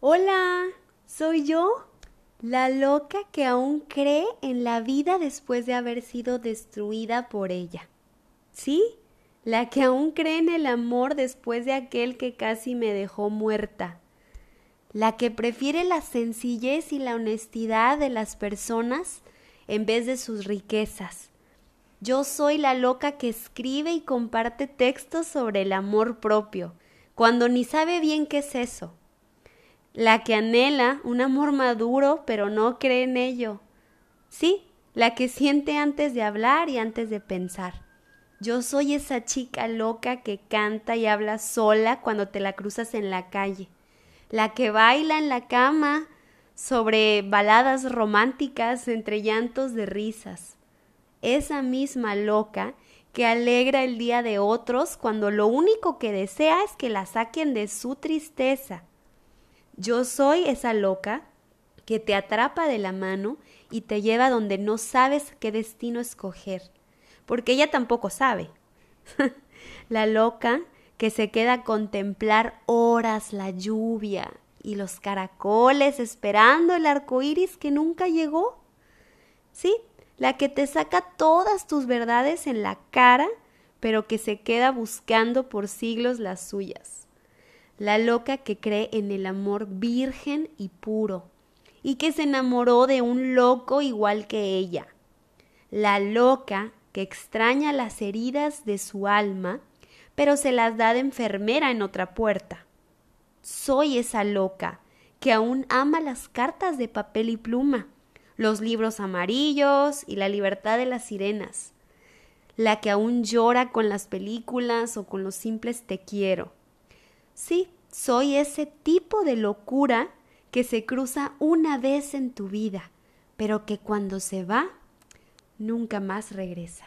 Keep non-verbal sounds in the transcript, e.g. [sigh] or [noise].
Hola, soy yo, la loca que aún cree en la vida después de haber sido destruida por ella. Sí, la que aún cree en el amor después de aquel que casi me dejó muerta. La que prefiere la sencillez y la honestidad de las personas en vez de sus riquezas. Yo soy la loca que escribe y comparte textos sobre el amor propio, cuando ni sabe bien qué es eso la que anhela un amor maduro pero no cree en ello. Sí, la que siente antes de hablar y antes de pensar. Yo soy esa chica loca que canta y habla sola cuando te la cruzas en la calle, la que baila en la cama sobre baladas románticas entre llantos de risas. Esa misma loca que alegra el día de otros cuando lo único que desea es que la saquen de su tristeza yo soy esa loca que te atrapa de la mano y te lleva donde no sabes qué destino escoger, porque ella tampoco sabe. [laughs] la loca que se queda a contemplar horas la lluvia y los caracoles esperando el arco iris que nunca llegó. Sí, la que te saca todas tus verdades en la cara, pero que se queda buscando por siglos las suyas la loca que cree en el amor virgen y puro, y que se enamoró de un loco igual que ella, la loca que extraña las heridas de su alma, pero se las da de enfermera en otra puerta. Soy esa loca que aún ama las cartas de papel y pluma, los libros amarillos y la libertad de las sirenas, la que aún llora con las películas o con los simples te quiero, Sí, soy ese tipo de locura que se cruza una vez en tu vida, pero que cuando se va, nunca más regresa.